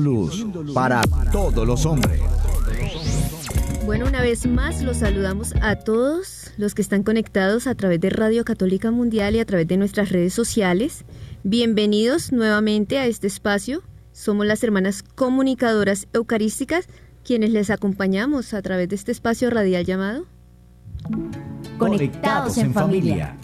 Luz para todos los hombres. Bueno, una vez más los saludamos a todos los que están conectados a través de Radio Católica Mundial y a través de nuestras redes sociales. Bienvenidos nuevamente a este espacio. Somos las hermanas comunicadoras eucarísticas quienes les acompañamos a través de este espacio radial llamado Conectados en familia.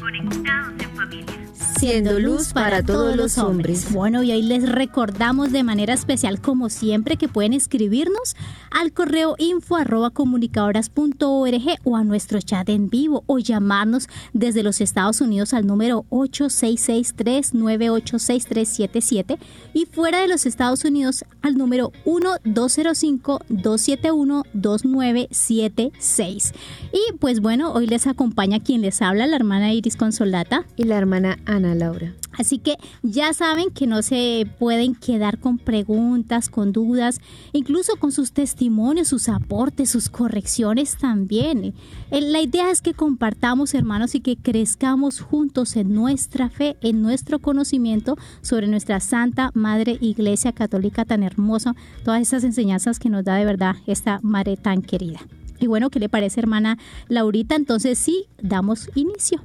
Siendo luz para todos los hombres. Bueno, y hoy les recordamos de manera especial, como siempre, que pueden escribirnos al correo info arroba comunicadoras.org o a nuestro chat en vivo o llamarnos desde los Estados Unidos al número 8663986377 y fuera de los Estados Unidos al número 1205-271-2976. Y pues bueno, hoy les acompaña quien les habla, la hermana Iris Consolata. Y la hermana Ana Laura. Así que ya saben que no se pueden quedar con preguntas, con dudas, incluso con sus testimonios, sus aportes, sus correcciones también. Eh, La idea es que compartamos, hermanos, y que crezcamos juntos en nuestra fe, en nuestro conocimiento sobre nuestra Santa Madre Iglesia Católica tan hermosa, todas esas enseñanzas que nos da de verdad esta madre tan querida. Y bueno, ¿qué le parece, hermana Laurita? Entonces sí, damos inicio.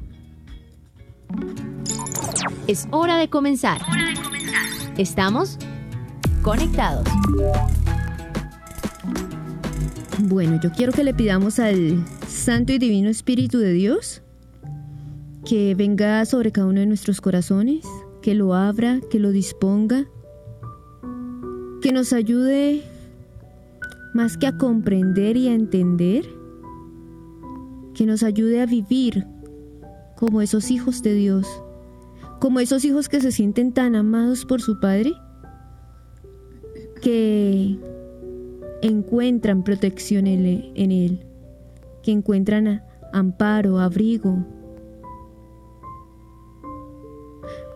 Es hora de comenzar. Estamos conectados. Bueno, yo quiero que le pidamos al Santo y Divino Espíritu de Dios que venga sobre cada uno de nuestros corazones, que lo abra, que lo disponga, que nos ayude más que a comprender y a entender, que nos ayude a vivir como esos hijos de Dios, como esos hijos que se sienten tan amados por su Padre, que encuentran protección en él, que encuentran amparo, abrigo.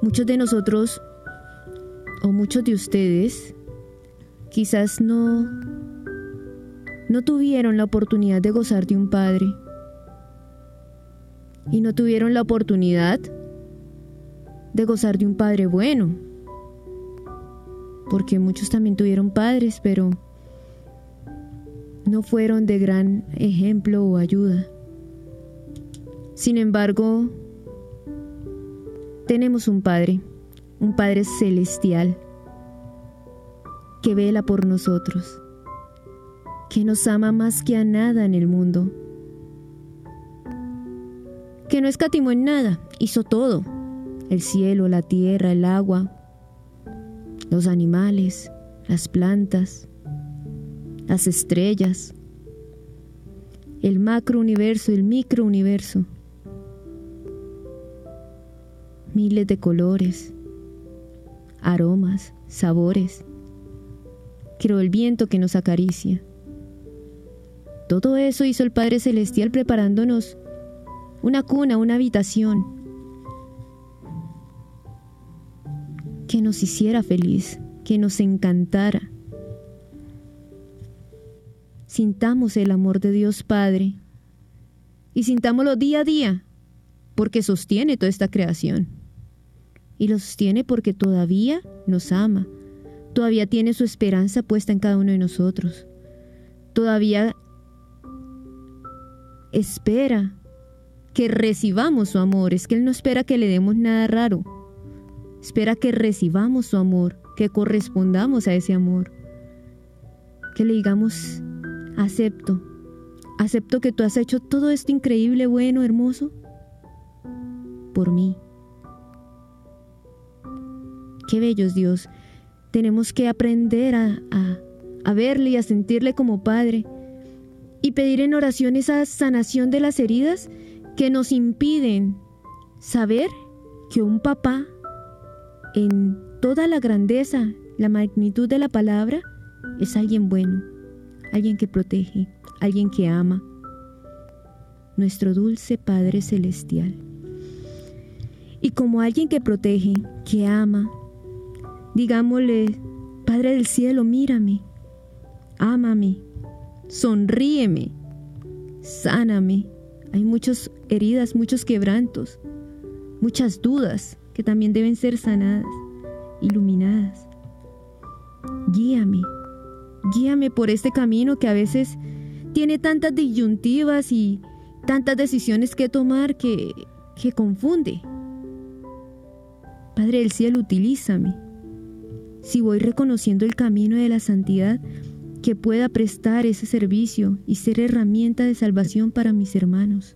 Muchos de nosotros, o muchos de ustedes, quizás no, no tuvieron la oportunidad de gozar de un padre y no tuvieron la oportunidad de gozar de un padre bueno. Porque muchos también tuvieron padres, pero no fueron de gran ejemplo o ayuda. Sin embargo, tenemos un Padre, un Padre celestial, que vela por nosotros, que nos ama más que a nada en el mundo, que no escatimó en nada, hizo todo, el cielo, la tierra, el agua, los animales, las plantas, las estrellas, el macrouniverso, el microuniverso, miles de colores, aromas, sabores. Creó el viento que nos acaricia. Todo eso hizo el Padre Celestial preparándonos una cuna, una habitación que nos hiciera feliz, que nos encantara. Sintamos el amor de Dios Padre y sintámoslo día a día, porque sostiene toda esta creación. Y lo sostiene porque todavía nos ama, todavía tiene su esperanza puesta en cada uno de nosotros, todavía espera que recibamos su amor, es que Él no espera que le demos nada raro, espera que recibamos su amor, que correspondamos a ese amor, que le digamos, acepto, acepto que tú has hecho todo esto increíble, bueno, hermoso, por mí. Qué bello es Dios. Tenemos que aprender a, a, a verle y a sentirle como Padre y pedir en oración esa sanación de las heridas que nos impiden saber que un papá en toda la grandeza, la magnitud de la palabra, es alguien bueno, alguien que protege, alguien que ama. Nuestro dulce Padre Celestial. Y como alguien que protege, que ama, digámosle, Padre del Cielo, mírame, ámame, sonríeme, sáname. Hay muchas heridas, muchos quebrantos, muchas dudas que también deben ser sanadas, iluminadas. Guíame, guíame por este camino que a veces tiene tantas disyuntivas y tantas decisiones que tomar que, que confunde. Padre del cielo, utilízame. Si voy reconociendo el camino de la santidad, que pueda prestar ese servicio y ser herramienta de salvación para mis hermanos.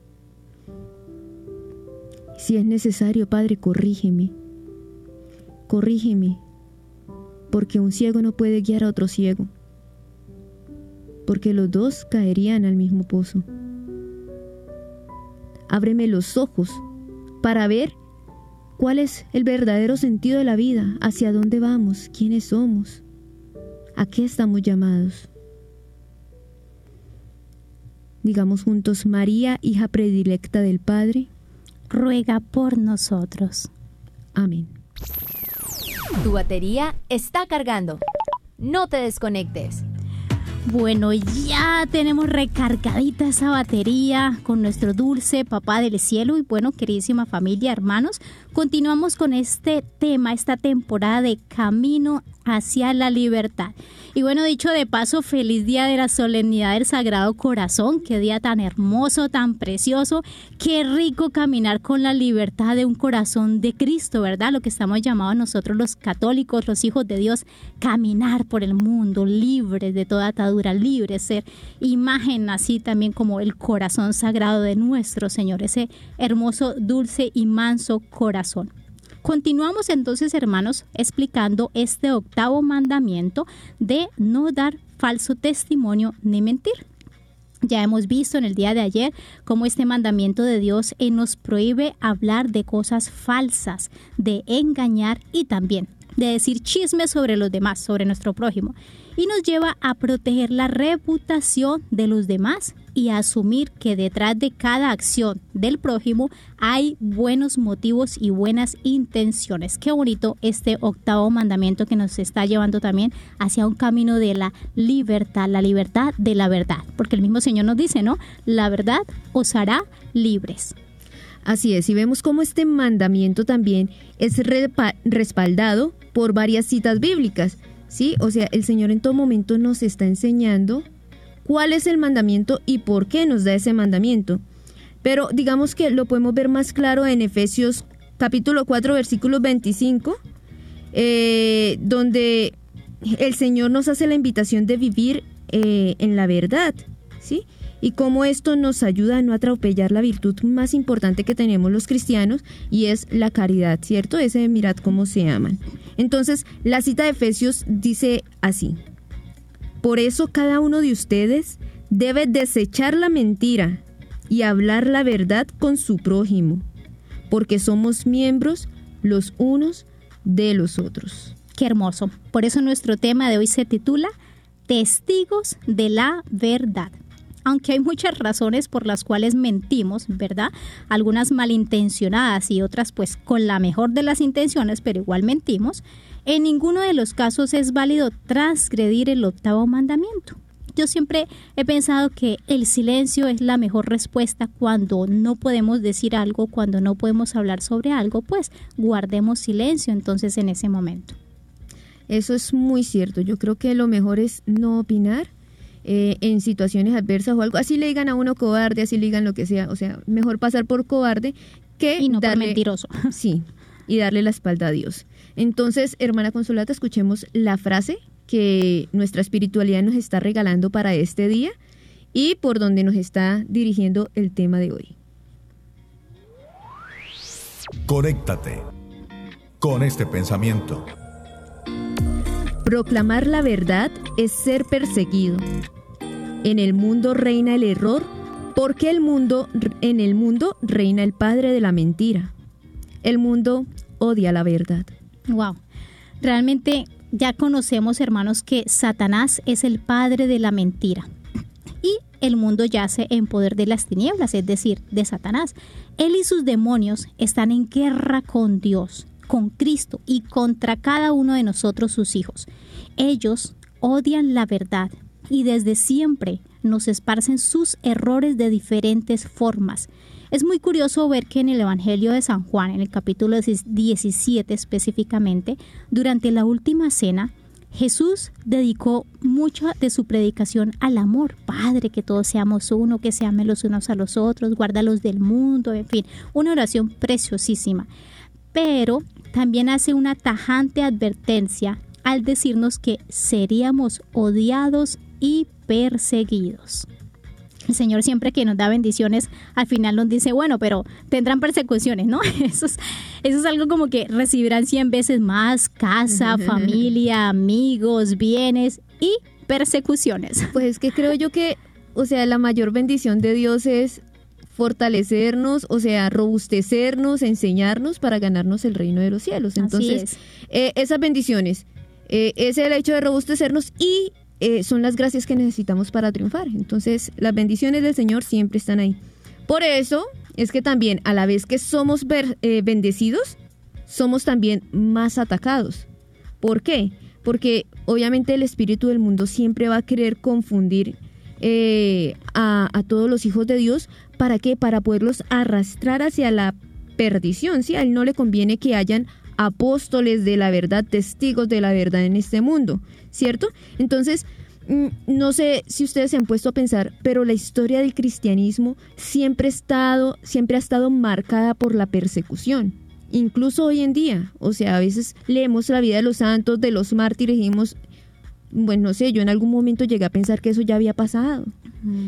Si es necesario, Padre, corrígeme. Corrígeme, porque un ciego no puede guiar a otro ciego, porque los dos caerían al mismo pozo. Ábreme los ojos para ver cuál es el verdadero sentido de la vida, hacia dónde vamos, quiénes somos. ¿A qué estamos llamados? Digamos juntos, María, hija predilecta del Padre, ruega por nosotros. Amén. Tu batería está cargando. No te desconectes. Bueno, ya tenemos recargadita esa batería con nuestro dulce papá del cielo y bueno, queridísima familia, hermanos, continuamos con este tema, esta temporada de Camino hacia la libertad. Y bueno, dicho de paso, feliz día de la solemnidad del Sagrado Corazón, qué día tan hermoso, tan precioso, qué rico caminar con la libertad de un corazón de Cristo, ¿verdad? Lo que estamos llamados nosotros los católicos, los hijos de Dios, caminar por el mundo libres de toda atadura, libres, ser imagen así también como el corazón sagrado de nuestro Señor, ese hermoso, dulce y manso corazón. Continuamos entonces, hermanos, explicando este octavo mandamiento de no dar falso testimonio ni mentir. Ya hemos visto en el día de ayer cómo este mandamiento de Dios eh, nos prohíbe hablar de cosas falsas, de engañar y también de decir chismes sobre los demás, sobre nuestro prójimo. Y nos lleva a proteger la reputación de los demás y asumir que detrás de cada acción del prójimo hay buenos motivos y buenas intenciones. Qué bonito este octavo mandamiento que nos está llevando también hacia un camino de la libertad, la libertad de la verdad, porque el mismo Señor nos dice, ¿no? La verdad os hará libres. Así es, y vemos cómo este mandamiento también es respaldado por varias citas bíblicas, ¿sí? O sea, el Señor en todo momento nos está enseñando cuál es el mandamiento y por qué nos da ese mandamiento. Pero digamos que lo podemos ver más claro en Efesios capítulo 4, versículo 25, eh, donde el Señor nos hace la invitación de vivir eh, en la verdad, ¿sí? Y cómo esto nos ayuda a no atropellar la virtud más importante que tenemos los cristianos y es la caridad, ¿cierto? Ese mirad cómo se aman. Entonces, la cita de Efesios dice así, por eso cada uno de ustedes debe desechar la mentira y hablar la verdad con su prójimo, porque somos miembros los unos de los otros. Qué hermoso. Por eso nuestro tema de hoy se titula Testigos de la verdad. Aunque hay muchas razones por las cuales mentimos, ¿verdad? Algunas malintencionadas y otras pues con la mejor de las intenciones, pero igual mentimos. En ninguno de los casos es válido transgredir el octavo mandamiento. Yo siempre he pensado que el silencio es la mejor respuesta cuando no podemos decir algo, cuando no podemos hablar sobre algo, pues guardemos silencio entonces en ese momento. Eso es muy cierto. Yo creo que lo mejor es no opinar eh, en situaciones adversas o algo. Así le digan a uno cobarde, así le digan lo que sea. O sea, mejor pasar por cobarde que y no por mentiroso. Sí, y darle la espalda a Dios. Entonces, hermana Consolata, escuchemos la frase que nuestra espiritualidad nos está regalando para este día y por donde nos está dirigiendo el tema de hoy. Conéctate con este pensamiento. Proclamar la verdad es ser perseguido. En el mundo reina el error porque el mundo en el mundo reina el padre de la mentira. El mundo odia la verdad. Wow. Realmente ya conocemos, hermanos, que Satanás es el padre de la mentira. Y el mundo yace en poder de las tinieblas, es decir, de Satanás. Él y sus demonios están en guerra con Dios, con Cristo y contra cada uno de nosotros sus hijos. Ellos odian la verdad y desde siempre nos esparcen sus errores de diferentes formas. Es muy curioso ver que en el Evangelio de San Juan, en el capítulo 17 específicamente, durante la última cena, Jesús dedicó mucha de su predicación al amor. Padre, que todos seamos uno, que se amen los unos a los otros, guárdalos del mundo, en fin, una oración preciosísima. Pero también hace una tajante advertencia al decirnos que seríamos odiados y perseguidos. El Señor siempre que nos da bendiciones, al final nos dice, bueno, pero tendrán persecuciones, ¿no? Eso es, eso es algo como que recibirán 100 veces más casa, familia, amigos, bienes y persecuciones. Pues es que creo yo que, o sea, la mayor bendición de Dios es fortalecernos, o sea, robustecernos, enseñarnos para ganarnos el reino de los cielos. Entonces, eh, esas bendiciones eh, es el hecho de robustecernos y eh, son las gracias que necesitamos para triunfar. Entonces, las bendiciones del Señor siempre están ahí. Por eso es que también, a la vez que somos eh, bendecidos, somos también más atacados. ¿Por qué? Porque obviamente el espíritu del mundo siempre va a querer confundir eh, a, todos los hijos de Dios. ¿Para qué? Para poderlos arrastrar hacia la perdición. ¿sí? A él no le conviene que hayan apóstoles de la verdad, testigos de la verdad en este mundo, ¿cierto? Entonces, mm, no sé si ustedes se han puesto a pensar, pero la historia del cristianismo siempre ha estado, siempre ha estado marcada por la persecución. Incluso hoy en día, o sea, a veces leemos la vida de los santos, de los mártires y dijimos, bueno, no sé, yo en algún momento llegué a pensar que eso ya había pasado.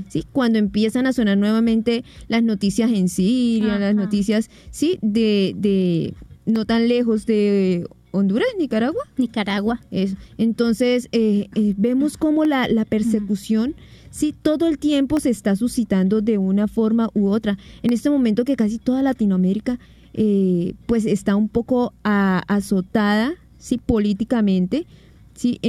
¿sí? Cuando empiezan a sonar nuevamente las noticias en Siria, las noticias, ¿sí? De, de, no tan lejos de Honduras, Nicaragua. Nicaragua. Eso. Entonces, eh, eh, vemos cómo la, la persecución, sí, todo el tiempo se está suscitando de una forma u otra. En este momento que casi toda Latinoamérica, eh, pues está un poco azotada, sí, políticamente, sí,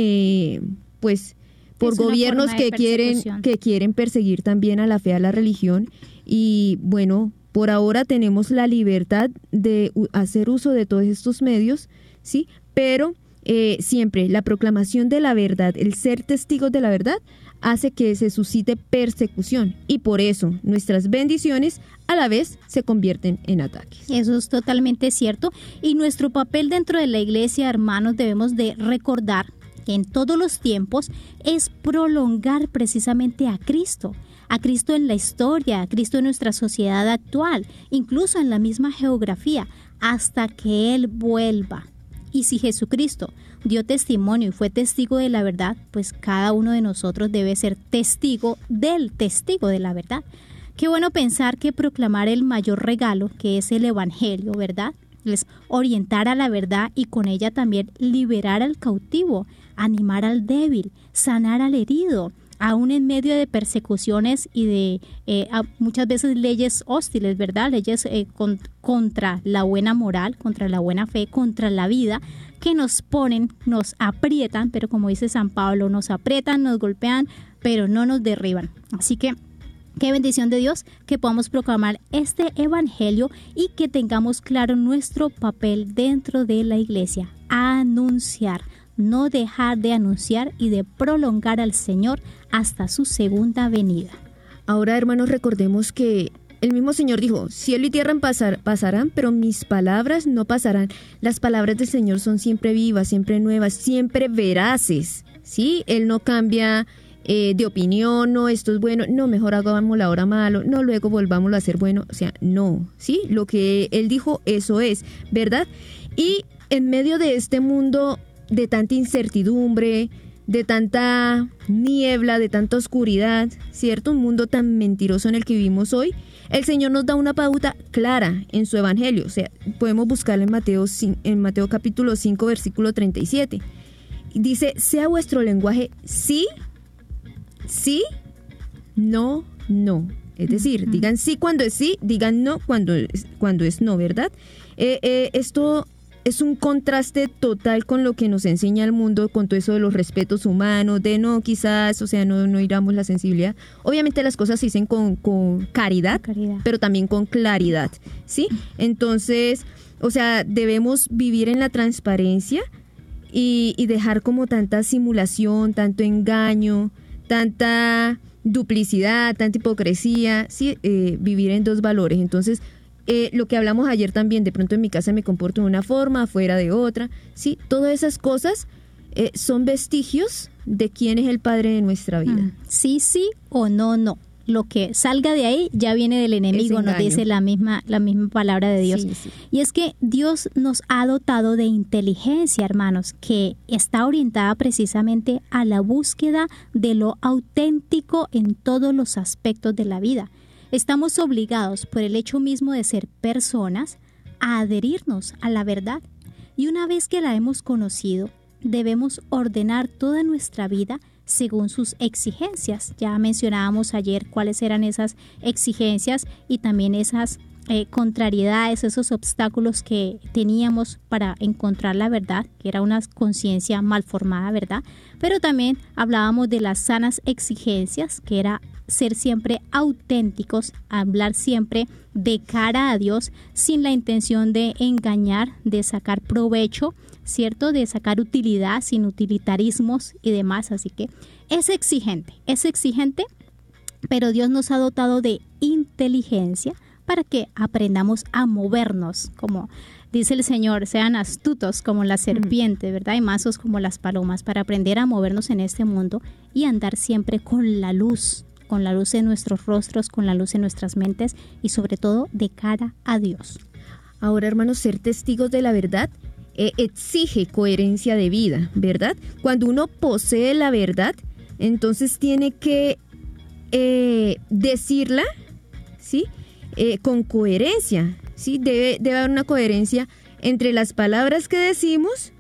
pues por gobiernos que quieren que quieren perseguir también a la fe a la religión y bueno por ahora tenemos la libertad de hacer uso de todos estos medios, ¿sí? Pero eh, siempre la proclamación de la verdad, el ser testigos de la verdad, hace que se suscite persecución y por eso nuestras bendiciones a la vez se convierten en ataques. Eso es totalmente cierto y nuestro papel dentro de la iglesia, hermanos, debemos de recordar que en todos los tiempos es prolongar precisamente a Cristo a Cristo en la historia, a Cristo en nuestra sociedad actual, incluso en la misma geografía, hasta que Él vuelva. Y si Jesucristo dio testimonio y fue testigo de la verdad, pues cada uno de nosotros debe ser testigo del testigo de la verdad. Qué bueno pensar que proclamar el mayor regalo, que es el Evangelio, ¿verdad? Es orientar a la verdad y con ella también liberar al cautivo, animar al débil, sanar al herido, aún en medio de persecuciones y de eh, muchas veces leyes hostiles, ¿verdad? Leyes eh, contra la buena moral, contra la buena fe, contra la vida, que nos ponen, nos aprietan, pero como dice San Pablo, nos aprietan, nos golpean, pero no nos derriban. Así que Qué bendición de Dios que podamos proclamar este Evangelio y que tengamos claro nuestro papel dentro de la iglesia. Anunciar, no dejar de anunciar y de prolongar al Señor hasta su segunda venida. Ahora, hermanos, recordemos que el mismo Señor dijo, cielo y tierra pasarán, pero mis palabras no pasarán. Las palabras del Señor son siempre vivas, siempre nuevas, siempre veraces. ¿Sí? Él no cambia eh, de opinión, no, esto es bueno, no, mejor hagamos la hora malo, no, luego volvamos a ser bueno. O sea, no, ¿sí? Lo que Él dijo, eso es, ¿verdad? Y en medio de este mundo de tanta incertidumbre, de tanta niebla, de tanta oscuridad, ¿cierto? Un mundo tan mentiroso en el que vivimos hoy, el Señor nos da una pauta clara en su evangelio. O sea, podemos buscarlo en Mateo, en Mateo capítulo 5, versículo 37. Dice, sea vuestro lenguaje sí, sí, no, no. Es decir, digan sí cuando es sí, digan no cuando es, cuando es no, ¿verdad? Eh, eh, esto es un contraste total con lo que nos enseña el mundo, con todo eso de los respetos humanos, de no, quizás, o sea, no, no iramos la sensibilidad. Obviamente las cosas se dicen con, con caridad, Caridad. pero también con claridad, ¿sí? Entonces, o sea, debemos vivir en la transparencia y, y dejar como tanta simulación, tanto engaño, tanta duplicidad, tanta hipocresía, sí, Eh, vivir en dos valores. Entonces, eh, lo que hablamos ayer también, de pronto en mi casa me comporto de una forma, afuera de otra, sí, todas esas cosas eh, son vestigios de quién es el Padre de nuestra vida. Mm, Sí, sí o no, no. Lo que salga de ahí ya viene del enemigo, nos dice la misma, la misma palabra de Dios. Sí, sí. Y es que Dios nos ha dotado de inteligencia, hermanos, que está orientada precisamente a la búsqueda de lo auténtico en todos los aspectos de la vida. Estamos obligados por el hecho mismo de ser personas a adherirnos a la verdad. Y una vez que la hemos conocido, debemos ordenar toda nuestra vida según sus exigencias. Ya mencionábamos ayer cuáles eran esas exigencias y también esas eh, contrariedades, esos obstáculos que teníamos para encontrar la verdad, que era una conciencia mal formada, ¿verdad? Pero también hablábamos de las sanas exigencias, que era ser siempre auténticos, hablar siempre de cara a Dios, sin la intención de engañar, de sacar provecho, ¿cierto? De sacar utilidad, sin utilitarismos y demás. Así que es exigente, es exigente, pero Dios nos ha dotado de inteligencia para que aprendamos a movernos, como dice el Señor, sean astutos como la serpiente, ¿verdad? Y mazos como las palomas, para aprender a movernos en este mundo y andar siempre con la luz, con la luz en nuestros rostros, con la luz en nuestras mentes y sobre todo de cara a Dios. Ahora, hermanos, ser testigos de la verdad eh, exige coherencia de vida, ¿verdad? Cuando uno posee la verdad, entonces tiene que eh, decirla, ¿sí? Eh, con coherencia, ¿sí? Debe, debe haber una coherencia entre las palabras que decimos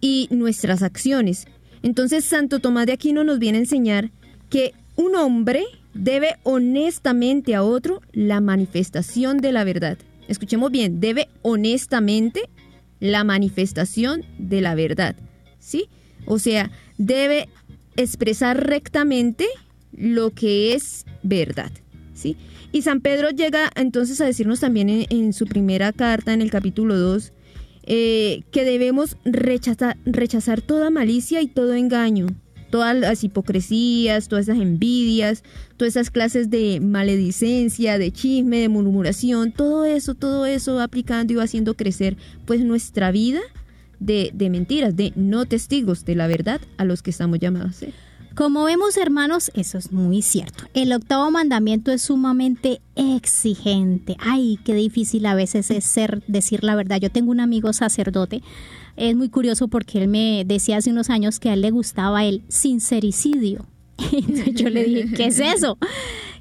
y nuestras acciones. Entonces, Santo Tomás de Aquino nos viene a enseñar que un hombre debe honestamente a otro la manifestación de la verdad. Escuchemos bien, debe honestamente la manifestación de la verdad, ¿sí? O sea, debe expresar rectamente lo que es verdad, ¿sí? Y San Pedro llega entonces a decirnos también en, su primera carta, en el capítulo 2, eh, que debemos rechazar, rechazar toda malicia y todo engaño, todas las hipocresías, todas esas envidias, todas esas clases de maledicencia, de chisme, de murmuración, todo eso, todo eso va aplicando y va haciendo crecer pues nuestra vida de, de mentiras, de no testigos de la verdad a los que estamos llamados a ser. Como vemos, hermanos, eso es muy cierto. El octavo mandamiento es sumamente exigente. Ay, qué difícil a veces es ser, decir la verdad. Yo tengo un amigo sacerdote. Es muy curioso porque él me decía hace unos años que a él le gustaba el sincericidio. Entonces yo le dije, ¿qué es eso?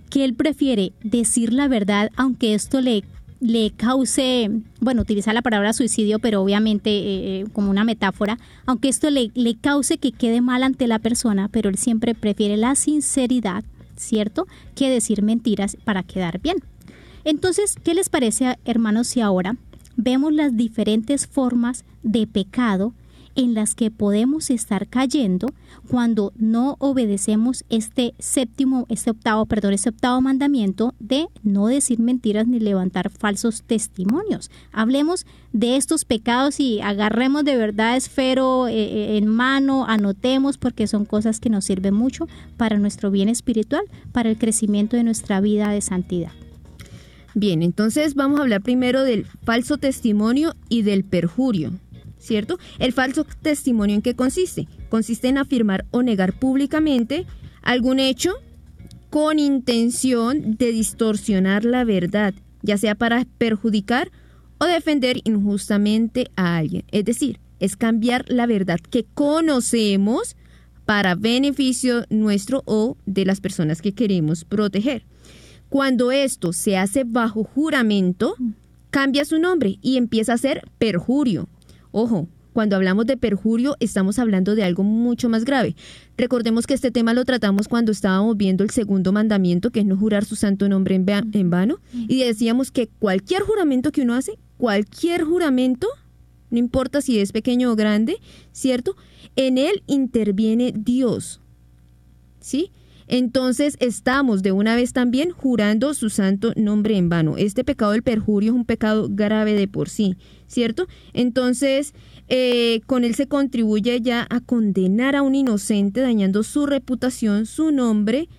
Que él prefiere decir la verdad, aunque esto le le cause, bueno, utilizar la palabra suicidio, pero obviamente eh, como una metáfora, aunque esto le, le cause que quede mal ante la persona, pero él siempre prefiere la sinceridad, ¿cierto?, que decir mentiras para quedar bien. Entonces, ¿qué les parece, hermanos, si ahora vemos las diferentes formas de pecado en las que podemos estar cayendo cuando no obedecemos este séptimo, este octavo, perdón, este octavo mandamiento de no decir mentiras ni levantar falsos testimonios. Hablemos de estos pecados y agarremos de verdad esfero eh, eh, en mano, anotemos porque son cosas que nos sirven mucho para nuestro bien espiritual, para el crecimiento de nuestra vida de santidad. Bien, entonces vamos a hablar primero del falso testimonio y del perjurio. ¿Cierto? El falso testimonio en qué consiste? Consiste en afirmar o negar públicamente algún hecho con intención de distorsionar la verdad, ya sea para perjudicar o defender injustamente a alguien. Es decir, es cambiar la verdad que conocemos para beneficio nuestro o de las personas que queremos proteger. Cuando esto se hace bajo juramento, cambia su nombre y empieza a ser perjurio. Ojo, cuando hablamos de perjurio estamos hablando de algo mucho más grave. Recordemos que este tema lo tratamos cuando estábamos viendo el segundo mandamiento, que es no jurar su santo nombre en, en vano, y decíamos que cualquier juramento que uno hace, cualquier juramento no importa si es pequeño o grande, ¿cierto? En él interviene Dios. ¿Sí? Entonces estamos de una vez también jurando su santo nombre en vano. Este pecado del perjurio es un pecado grave de por sí, ¿cierto? Entonces, eh, con él se contribuye ya a condenar a un inocente, dañando su reputación, su nombre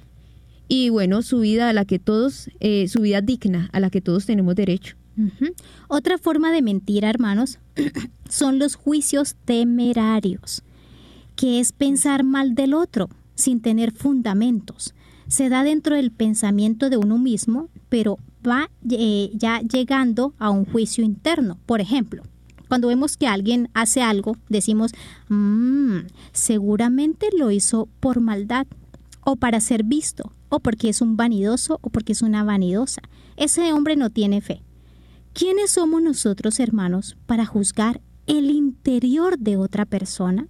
y bueno, su vida a la que todos, eh, su vida digna a la que todos tenemos derecho. Otra forma de mentir, hermanos, son los juicios temerarios, que es pensar mal del otro sin tener fundamentos. Se da dentro del pensamiento de uno mismo, pero va eh, ya llegando a un juicio interno. Por ejemplo, cuando vemos que alguien hace algo, decimos, "Mm, seguramente lo hizo por maldad, o para ser visto, o porque es un vanidoso, o porque es una vanidosa. Ese hombre no tiene fe. ¿Quiénes somos nosotros, hermanos, para juzgar el interior de otra persona?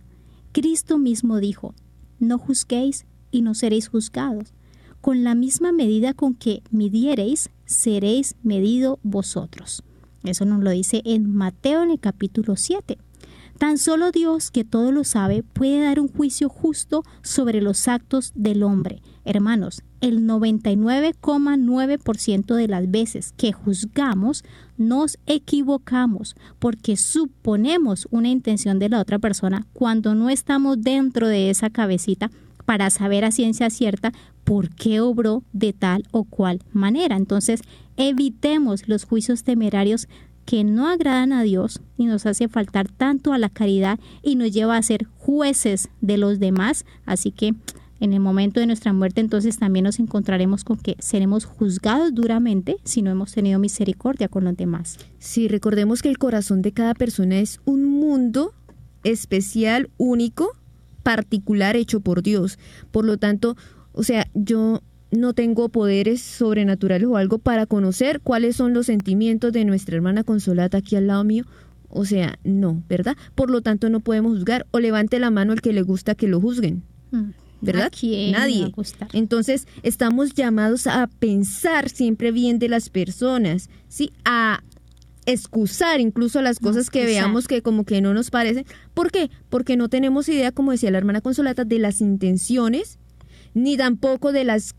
Cristo mismo dijo, no juzguéis y no seréis juzgados. Con la misma medida con que midiereis, seréis medido vosotros. Eso nos lo dice en Mateo en el capítulo 7. Tan solo Dios, que todo lo sabe, puede dar un juicio justo sobre los actos del hombre. Hermanos, el 99,9% de las veces que juzgamos nos equivocamos porque suponemos una intención de la otra persona cuando no estamos dentro de esa cabecita para saber a ciencia cierta por qué obró de tal o cual manera. Entonces, evitemos los juicios temerarios que no agradan a Dios y nos hace faltar tanto a la caridad y nos lleva a ser jueces de los demás. Así que en el momento de nuestra muerte entonces también nos encontraremos con que seremos juzgados duramente si no hemos tenido misericordia con los demás. Sí, recordemos que el corazón de cada persona es un mundo especial, único, particular, hecho por Dios. Por lo tanto, o sea, yo no tengo poderes sobrenaturales o algo para conocer cuáles son los sentimientos de nuestra hermana Consolata aquí al lado mío. O sea, no, ¿verdad? Por lo tanto, no podemos juzgar. O levante la mano el que le gusta que lo juzguen. ¿Verdad? ¿A quién le va a Nadie. Entonces, estamos llamados a pensar siempre bien de las personas, ¿sí? A excusar incluso las cosas que Excusar. veamos que como que no nos parecen. ¿Por qué? Porque no tenemos idea, como decía la hermana Consolata, de las intenciones, ni tampoco de las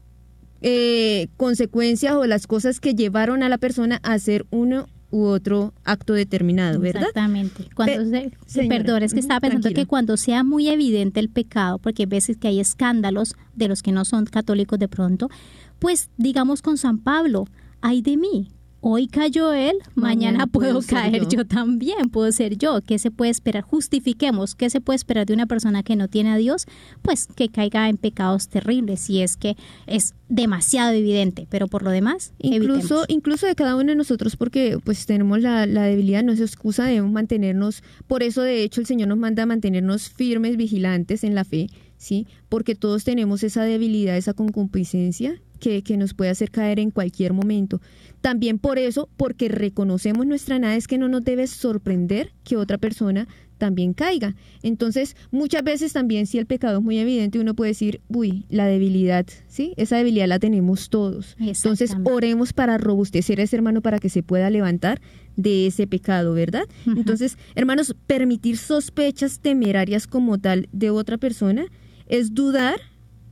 eh, consecuencias o las cosas que llevaron a la persona a hacer uno u otro acto determinado, ¿verdad? Exactamente. Cuando Pe- se- perdón, es que estaba pensando tranquila. que cuando sea muy evidente el pecado, porque hay veces que hay escándalos de los que no son católicos de pronto, pues digamos con San Pablo, ay de mí. Hoy cayó él, mañana, Mañana puedo caer yo. yo. también, puedo ser yo. ¿Qué se puede esperar? Justifiquemos, ¿qué se puede esperar de una persona que no tiene a Dios? Pues que caiga en pecados terribles, si es que es demasiado evidente, pero por lo demás, Incluso, evitemos. incluso de cada uno de nosotros, porque pues tenemos la, la debilidad, no es excusa, debemos mantenernos, por eso de hecho el Señor nos manda a mantenernos firmes, vigilantes en la fe, ¿sí? Porque todos tenemos esa debilidad, esa concupiscencia que, que nos puede hacer caer en cualquier momento. También por eso, porque reconocemos nuestra nada, es que no nos debe sorprender que otra persona también caiga. Entonces, muchas veces también si el pecado es muy evidente, uno puede decir, uy, la debilidad, ¿sí? Esa debilidad la tenemos todos. Entonces, oremos para robustecer a ese hermano para que se pueda levantar de ese pecado, ¿verdad? Entonces, hermanos, permitir sospechas temerarias como tal de otra persona es dudar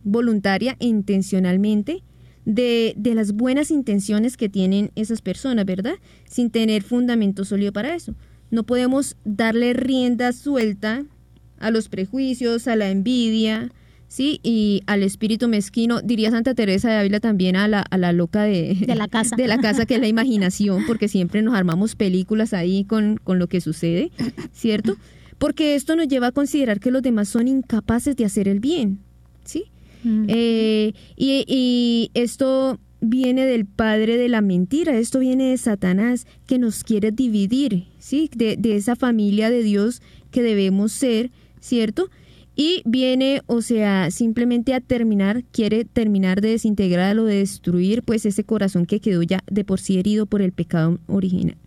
voluntaria e intencionalmente de, de las buenas intenciones que tienen esas personas, ¿verdad? Sin tener fundamento sólido para eso. No podemos darle rienda suelta a los prejuicios, a la envidia, ¿sí? Y al espíritu mezquino, diría Santa Teresa de Ávila también a la, a la loca de, De la casa. de la casa que es la imaginación, porque siempre nos armamos películas ahí con, con lo que sucede, ¿cierto? Porque esto nos lleva a considerar que los demás son incapaces de hacer el bien, ¿sí? Mm. Eh, y, y esto viene del padre de la mentira, esto viene de Satanás que nos quiere dividir, ¿sí? De, de esa familia de Dios que debemos ser, ¿cierto? Y viene, o sea, simplemente a terminar, quiere terminar de desintegrar o de destruir, pues ese corazón que quedó ya de por sí herido por el pecado original.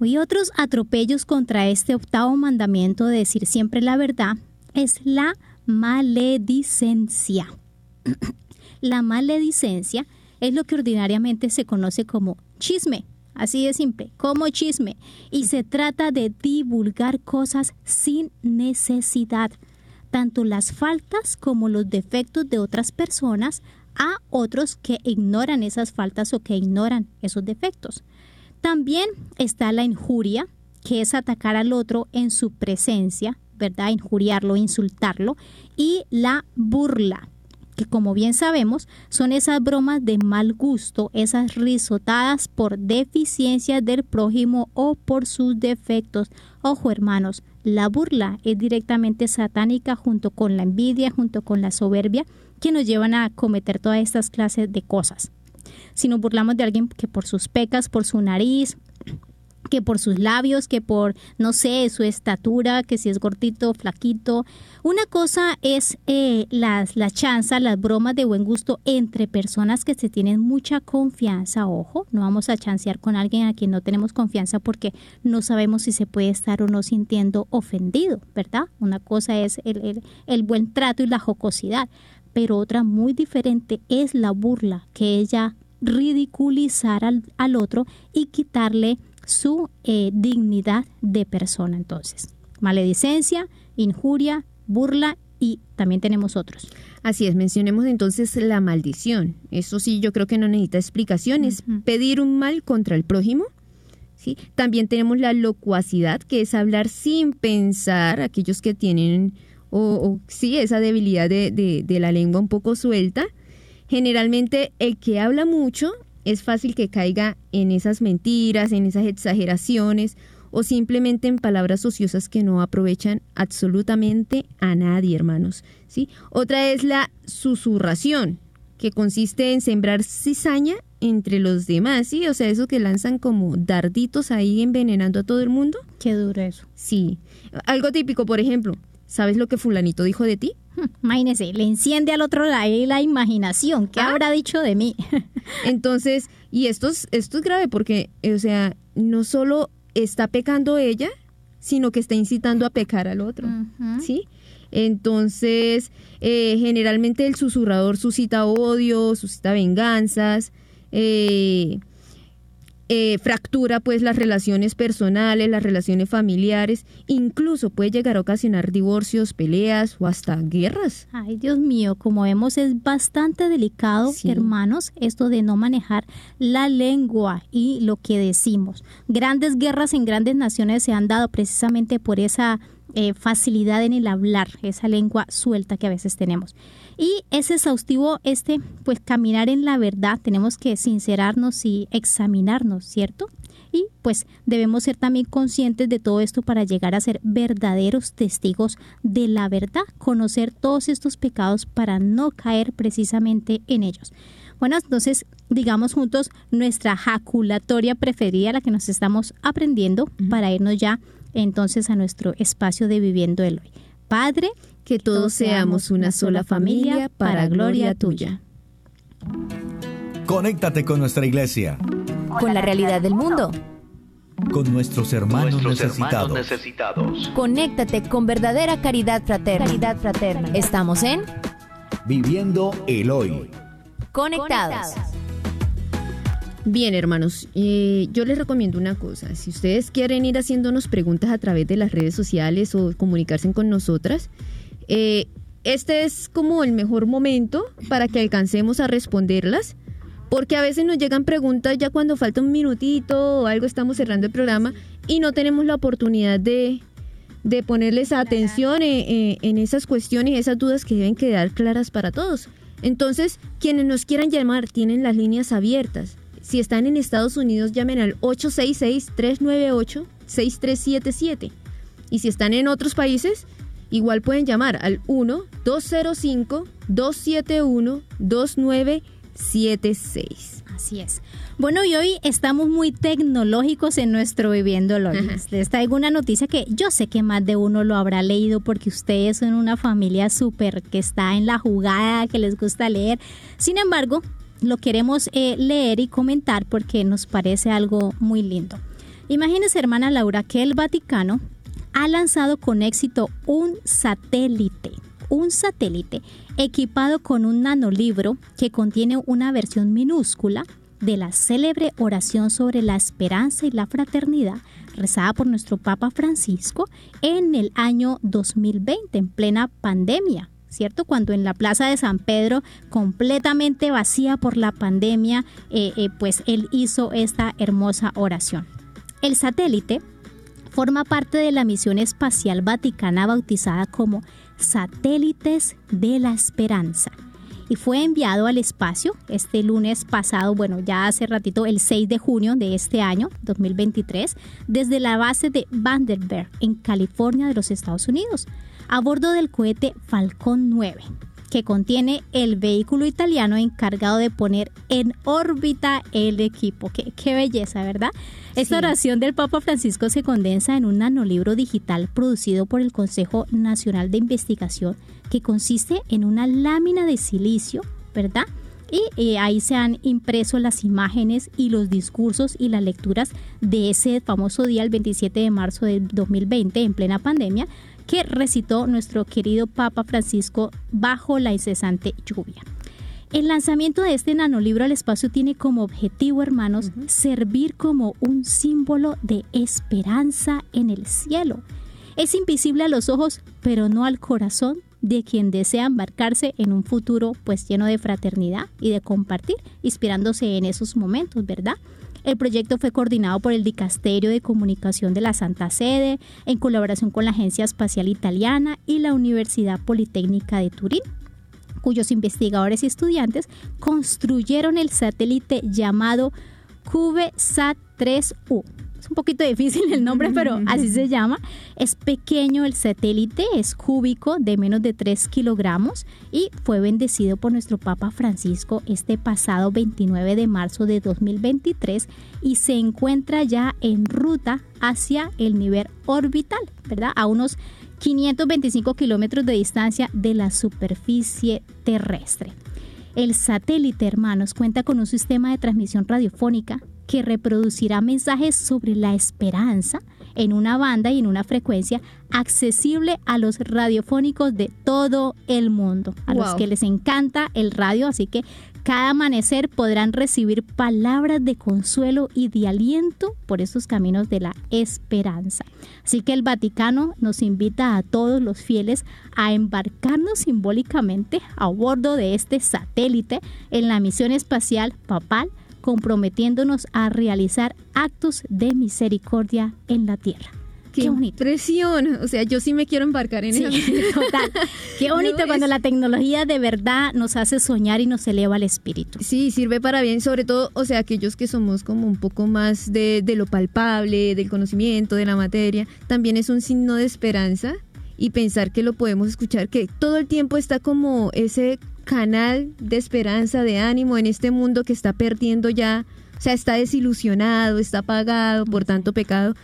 Y otros atropellos contra este octavo mandamiento de decir siempre la verdad es la maledicencia. La maledicencia es lo que ordinariamente se conoce como chisme, así de simple, como chisme. Y se trata de divulgar cosas sin necesidad, tanto las faltas como los defectos de otras personas a otros que ignoran esas faltas o que ignoran esos defectos. También está la injuria, que es atacar al otro en su presencia, ¿verdad? Injuriarlo, insultarlo. Y la burla, que como bien sabemos son esas bromas de mal gusto, esas risotadas por deficiencias del prójimo o por sus defectos. Ojo hermanos, la burla es directamente satánica junto con la envidia, junto con la soberbia, que nos llevan a cometer todas estas clases de cosas. Si nos burlamos de alguien que por sus pecas, por su nariz, que por sus labios, que por, no sé, su estatura, que si es gordito, flaquito. Una cosa es eh, las, la chanza, las bromas de buen gusto entre personas que se tienen mucha confianza. Ojo, no vamos a chancear con alguien a quien no tenemos confianza porque no sabemos si se puede estar o no sintiendo ofendido, ¿verdad? Una cosa es el, el buen trato y la jocosidad, pero otra muy diferente es la burla, que ella ridiculizar al, al otro y quitarle su eh, dignidad de persona. Entonces, maledicencia, injuria, burla y también tenemos otros. Así es, mencionemos entonces la maldición. Eso sí, yo creo que no necesita explicaciones. Pedir un mal contra el prójimo. ¿sí? También tenemos la locuacidad, que es hablar sin pensar, aquellos que tienen, o, sí, esa debilidad de, de la lengua un poco suelta. Generalmente el que habla mucho es fácil que caiga en esas mentiras, en esas exageraciones o simplemente en palabras ociosas que no aprovechan absolutamente a nadie, hermanos. ¿sí? Otra es la susurración, que consiste en sembrar cizaña entre los demás, ¿sí? O sea, eso que lanzan como darditos ahí envenenando a todo el mundo. Qué duro eso. Sí. Algo típico, por ejemplo, ¿sabes lo que fulanito dijo de ti? Imagínese, le enciende al otro lado la imaginación. ¿Qué ah. habrá dicho de mí? Entonces, y esto es, esto es grave porque, o sea, no solo está pecando ella, sino que está incitando a pecar al otro. ¿Sí? Entonces, eh, generalmente el susurrador suscita odio, suscita venganzas. Eh, eh, fractura pues las relaciones personales, las relaciones familiares, incluso puede llegar a ocasionar divorcios, peleas o hasta guerras. Ay, Dios mío, como vemos es bastante delicado, hermanos, esto de no manejar la lengua y lo que decimos. Grandes guerras en grandes naciones se han dado precisamente por esa eh, facilidad en el hablar, esa lengua suelta que a veces tenemos. Y es exhaustivo este, pues caminar en la verdad, tenemos que sincerarnos y examinarnos, ¿cierto? Y pues debemos ser también conscientes de todo esto para llegar a ser verdaderos testigos de la verdad, conocer todos estos pecados para no caer precisamente en ellos. Bueno, entonces digamos juntos nuestra jaculatoria preferida, la que nos estamos aprendiendo, para irnos ya entonces a nuestro espacio de viviendo el hoy. Padre, que todos seamos una sola familia para gloria tuya. Conéctate con nuestra iglesia. Con la realidad del mundo. Con nuestros hermanos, necesitados. Conéctate con verdadera caridad fraterna. Caridad fraterna. Estamos en Viviendo el hoy. Conectados. Bien, hermanos, eh, yo les recomiendo una cosa. Si ustedes quieren ir haciéndonos preguntas a través de las redes sociales o comunicarse con nosotras, eh, este es como el mejor momento para que alcancemos a responderlas, porque a veces nos llegan preguntas ya cuando falta un minutito o algo, estamos cerrando el programa y no tenemos la oportunidad de, de ponerles atención en, en esas cuestiones y esas dudas que deben quedar claras para todos. Entonces, quienes nos quieran llamar tienen las líneas abiertas. Si están en Estados Unidos, llamen al 866-398-6377. Y si están en otros países, Igual pueden llamar al 1-205-271-2976. Así es. Bueno, y hoy estamos muy tecnológicos en nuestro Viviendo Lógicos. Les traigo una noticia que yo sé que más de uno lo habrá leído porque ustedes son una familia súper que está en la jugada, que les gusta leer. Sin embargo, lo queremos eh, leer y comentar porque nos parece algo muy lindo. Imagínese, hermana Laura, que el Vaticano ha lanzado con éxito un satélite, un satélite equipado con un nanolibro que contiene una versión minúscula de la célebre oración sobre la esperanza y la fraternidad rezada por nuestro Papa Francisco en el año 2020, en plena pandemia. ¿Cierto? Cuando en la Plaza de San Pedro, completamente vacía por la pandemia, eh, eh, pues él hizo esta hermosa oración. El satélite forma parte de la misión espacial vaticana bautizada como Satélites de la Esperanza y fue enviado al espacio este lunes pasado, bueno, ya hace ratito, el 6 de junio de este año, 2023, desde la base de Vandenberg, en California de los Estados Unidos, a bordo del cohete Falcon 9 que contiene el vehículo italiano encargado de poner en órbita el equipo. Qué, qué belleza, ¿verdad? Esta oración del Papa Francisco se condensa en un nanolibro digital producido por el Consejo Nacional de Investigación que consiste en una lámina de silicio, ¿verdad? Y eh, ahí se han impreso las imágenes y los discursos y las lecturas de ese famoso día, el 27 de marzo de 2020, en plena pandemia, que recitó nuestro querido Papa Francisco bajo la incesante lluvia. El lanzamiento de este nanolibro al espacio tiene como objetivo, hermanos, servir como un símbolo de esperanza en el cielo. Es invisible a los ojos, pero no al corazón de quien desea embarcarse en un futuro pues lleno de fraternidad y de compartir, inspirándose en esos momentos, ¿verdad? El proyecto fue coordinado por el Dicasterio de Comunicación de la Santa Sede, en colaboración con la Agencia Espacial Italiana y la Universidad Politécnica de Turín cuyos investigadores y estudiantes construyeron el satélite llamado CubeSat-3U un poquito difícil el nombre, pero así se llama. Es pequeño el satélite, es cúbico de menos de 3 kilogramos y fue bendecido por nuestro Papa Francisco este pasado 29 de marzo de 2023 y se encuentra ya en ruta hacia el nivel orbital, ¿verdad? A unos 525 kilómetros de distancia de la superficie terrestre. El satélite, hermanos, cuenta con un sistema de transmisión radiofónica que reproducirá mensajes sobre la esperanza en una banda y en una frecuencia accesible a los radiofónicos de todo el mundo, a los que les encanta el radio, así que cada amanecer podrán recibir palabras de consuelo y de aliento por estos caminos de la esperanza. Así que el Vaticano nos invita a todos los fieles a embarcarnos simbólicamente a bordo de este satélite en la misión espacial papal comprometiéndonos a realizar actos de misericordia en la tierra. Qué, bonito. Presión. O sea, yo sí me quiero embarcar en eso. Total. Qué bonito cuando la tecnología de verdad nos hace soñar y nos eleva el espíritu. Sí, sirve para bien, sobre todo, o sea, aquellos que somos como un poco más de, de lo palpable, del conocimiento, de la materia. También es un signo de esperanza y pensar que lo podemos escuchar, que todo el tiempo está como ese canal de esperanza, de ánimo en este mundo que está perdiendo ya, o sea, está desilusionado, está apagado por tanto pecado.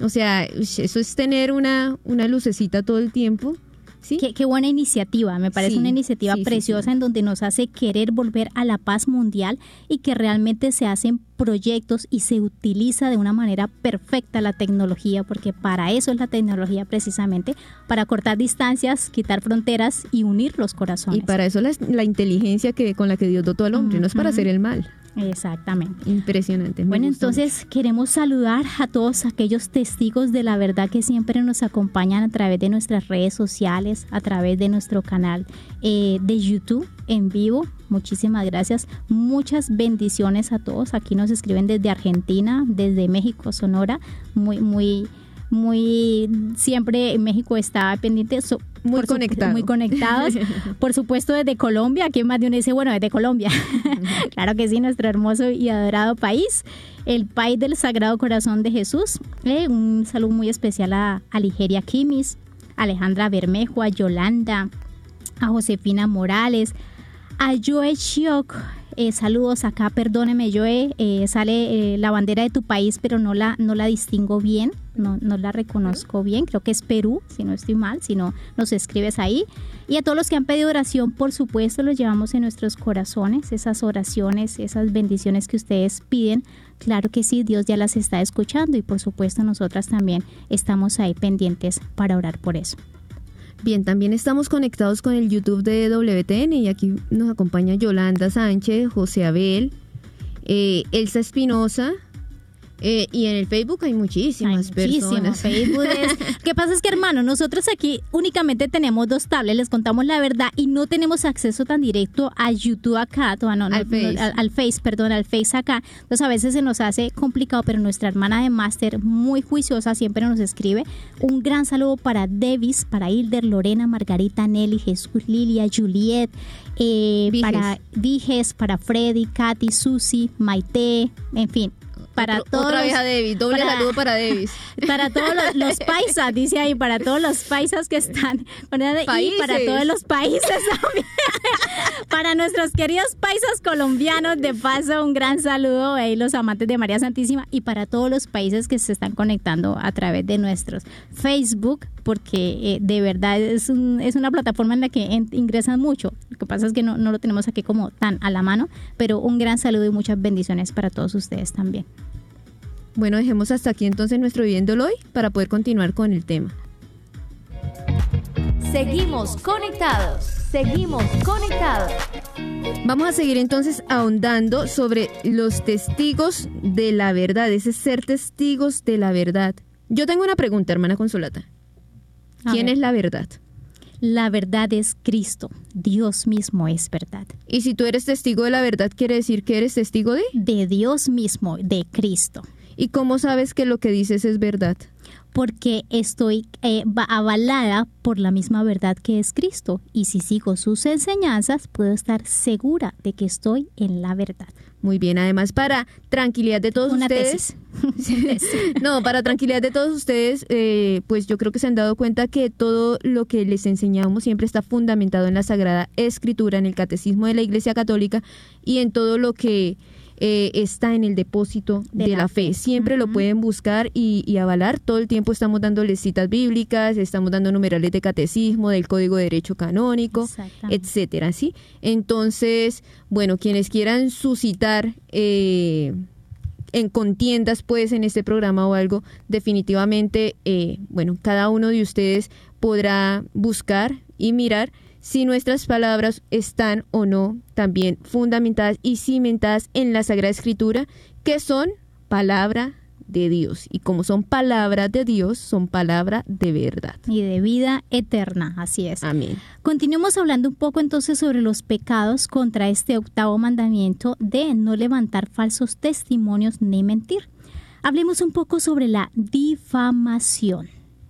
O sea, eso es tener una, una lucecita todo el tiempo Qué, buena iniciativa, me parece una iniciativa preciosa en donde nos hace querer volver a la paz mundial y que realmente se hacen proyectos y se utiliza de una manera perfecta la tecnología, porque para eso es la tecnología precisamente, para cortar distancias, quitar fronteras y unir los corazones. Y para eso la, la inteligencia que con la que Dios dotó al hombre, no es para hacer el mal. Exactamente. Impresionante. Bueno, entonces queremos saludar a todos aquellos testigos de la verdad que siempre nos acompañan a través de nuestras redes sociales, a través de nuestro canal eh, de YouTube en vivo. Muchísimas gracias. Muchas bendiciones a todos. Aquí nos escriben desde Argentina, desde México, Sonora. Muy, muy muy siempre México está pendiente muy conectado. muy conectados. Por supuesto desde Colombia aquí más de uno dice bueno desde Colombia. Claro que sí nuestro hermoso y adorado país el país del Sagrado Corazón de Jesús. Eh, un saludo muy especial a, a Ligeria Kimis Alejandra Bermejo a Yolanda a Josefina Morales a Joe Chiok eh, saludos acá, perdóneme, Joe, eh, sale eh, la bandera de tu país, pero no la, no la distingo bien, no, no la reconozco bien, creo que es Perú, si no estoy mal, si no nos escribes ahí. Y a todos los que han pedido oración, por supuesto, los llevamos en nuestros corazones, esas oraciones, esas bendiciones que ustedes piden. Claro que sí, Dios ya las está escuchando y por supuesto nosotras también estamos ahí pendientes para orar por eso. Bien, también estamos conectados con el YouTube de WTN y aquí nos acompaña Yolanda Sánchez, José Abel, eh, Elsa Espinosa, eh, y en el Facebook hay muchísimas Hay personas. Facebook es- que pasa es que, hermano, nosotros aquí únicamente tenemos dos tablets, les contamos la verdad, y no tenemos acceso tan directo a YouTube acá, no, no, Al no, Face. al, al Face, perdón, al Face acá. Entonces a veces se nos hace complicado, pero nuestra hermana de máster, muy juiciosa, siempre nos escribe. Un gran saludo para Davis, para Hilder, Lorena, Margarita, Nelly, Jesús, Lilia, Juliet, eh, Viges. para Viges, para Freddy, Katy, Susi, Maite, en fin. Para Otro- todos Otra doble para- saludo para Davis. para todos los, los paisas, dice ahí, para todos los paisas que están. ¿verdad? Y para todos los países también. para nuestros queridos paisas colombianos, de paso, un gran saludo ahí, los amantes de María Santísima, y para todos los países que se están conectando a través de nuestros Facebook, porque eh, de verdad es, un- es una plataforma en la que en- ingresan mucho. Lo que pasa es que no, no lo tenemos aquí como tan a la mano, pero un gran saludo y muchas bendiciones para todos ustedes también. Bueno, dejemos hasta aquí entonces nuestro Viviéndolo hoy para poder continuar con el tema. Seguimos conectados. Seguimos conectados. Vamos a seguir entonces ahondando sobre los testigos de la verdad, ese ser testigos de la verdad. Yo tengo una pregunta, hermana Consolata. ¿Quién ver. es la verdad? La verdad es Cristo. Dios mismo es verdad. Y si tú eres testigo de la verdad, quiere decir que eres testigo de. De Dios mismo, de Cristo. ¿Y cómo sabes que lo que dices es verdad? Porque estoy eh, va- avalada por la misma verdad que es Cristo. Y si sigo sus enseñanzas, puedo estar segura de que estoy en la verdad. Muy bien, además para tranquilidad de todos Una ustedes. tesis. No, para tranquilidad de todos ustedes, eh, pues yo creo que se han dado cuenta que todo lo que les enseñamos siempre está fundamentado en la Sagrada Escritura, en el Catecismo de la Iglesia Católica y en todo lo que eh, está en el depósito de, la, fe. Siempre lo pueden buscar y, y avalar. Todo el tiempo estamos dándoles citas bíblicas, estamos dando numerales de catecismo, del Código de Derecho Canónico, etcétera, ¿sí? Entonces, bueno, quienes quieran suscitar eh, en contiendas, pues, en este programa o algo, definitivamente, eh, bueno, cada uno de ustedes podrá buscar y mirar si nuestras palabras están o no también fundamentadas y cimentadas en la Sagrada Escritura, que son palabra de Dios. Y como son palabra de Dios, son palabra de verdad. Y de vida eterna, así es. Amén. Continuemos hablando un poco entonces sobre los pecados contra este octavo mandamiento de no levantar falsos testimonios ni mentir. Hablemos un poco sobre la difamación,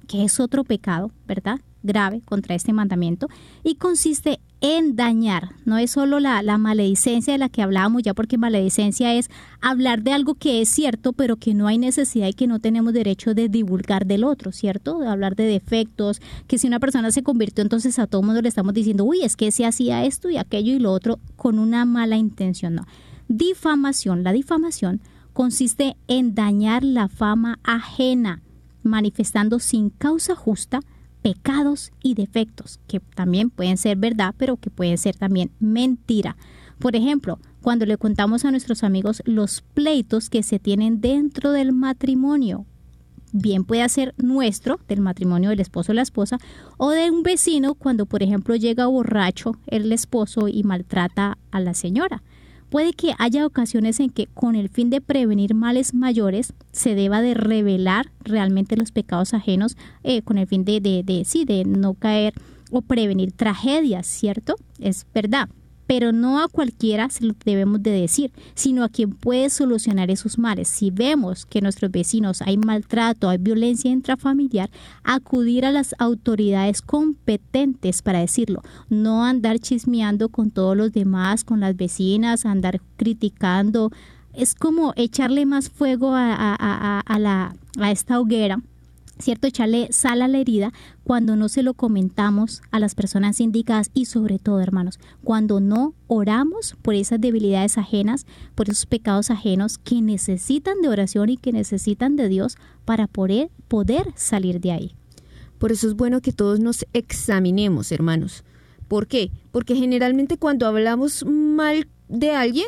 que es otro pecado, ¿verdad? Grave contra este mandamiento y consiste en dañar. No es solo la, maledicencia de la que hablábamos ya, porque maledicencia es hablar de algo que es cierto, pero que no hay necesidad y que no tenemos derecho de divulgar del otro, ¿cierto? De hablar de defectos, que si una persona se convirtió, entonces a todo mundo le estamos diciendo, uy, es que se hacía esto y aquello y lo otro con una mala intención. No. Difamación. La difamación consiste en dañar la fama ajena, manifestando sin causa justa pecados y defectos, que también pueden ser verdad, pero que pueden ser también mentira. Por ejemplo, cuando le contamos a nuestros amigos los pleitos que se tienen dentro del matrimonio, bien puede ser nuestro, del matrimonio del esposo o la esposa, o de un vecino cuando, por ejemplo, llega borracho el esposo y maltrata a la señora. Puede que haya ocasiones en que con el fin de prevenir males mayores se deba de revelar realmente los pecados ajenos eh, con el fin de, de, de, sí, de no caer o prevenir tragedias, ¿cierto? Es verdad. Pero no a cualquiera se lo debemos de decir, sino a quien puede solucionar esos males. Si vemos que en nuestros vecinos hay maltrato, hay violencia intrafamiliar, acudir a las autoridades competentes para decirlo. No andar chismeando con todos los demás, con las vecinas, andar criticando. Es como echarle más fuego a, a- la, a esta hoguera ¿cierto? Echarle sal a la herida cuando no se lo comentamos a las personas indicadas y sobre todo, hermanos, cuando no oramos por esas debilidades ajenas, por esos pecados ajenos que necesitan de oración y que necesitan de Dios para poder, salir de ahí. Por eso es bueno que todos nos examinemos, hermanos. ¿Por qué? Porque generalmente cuando hablamos mal de alguien,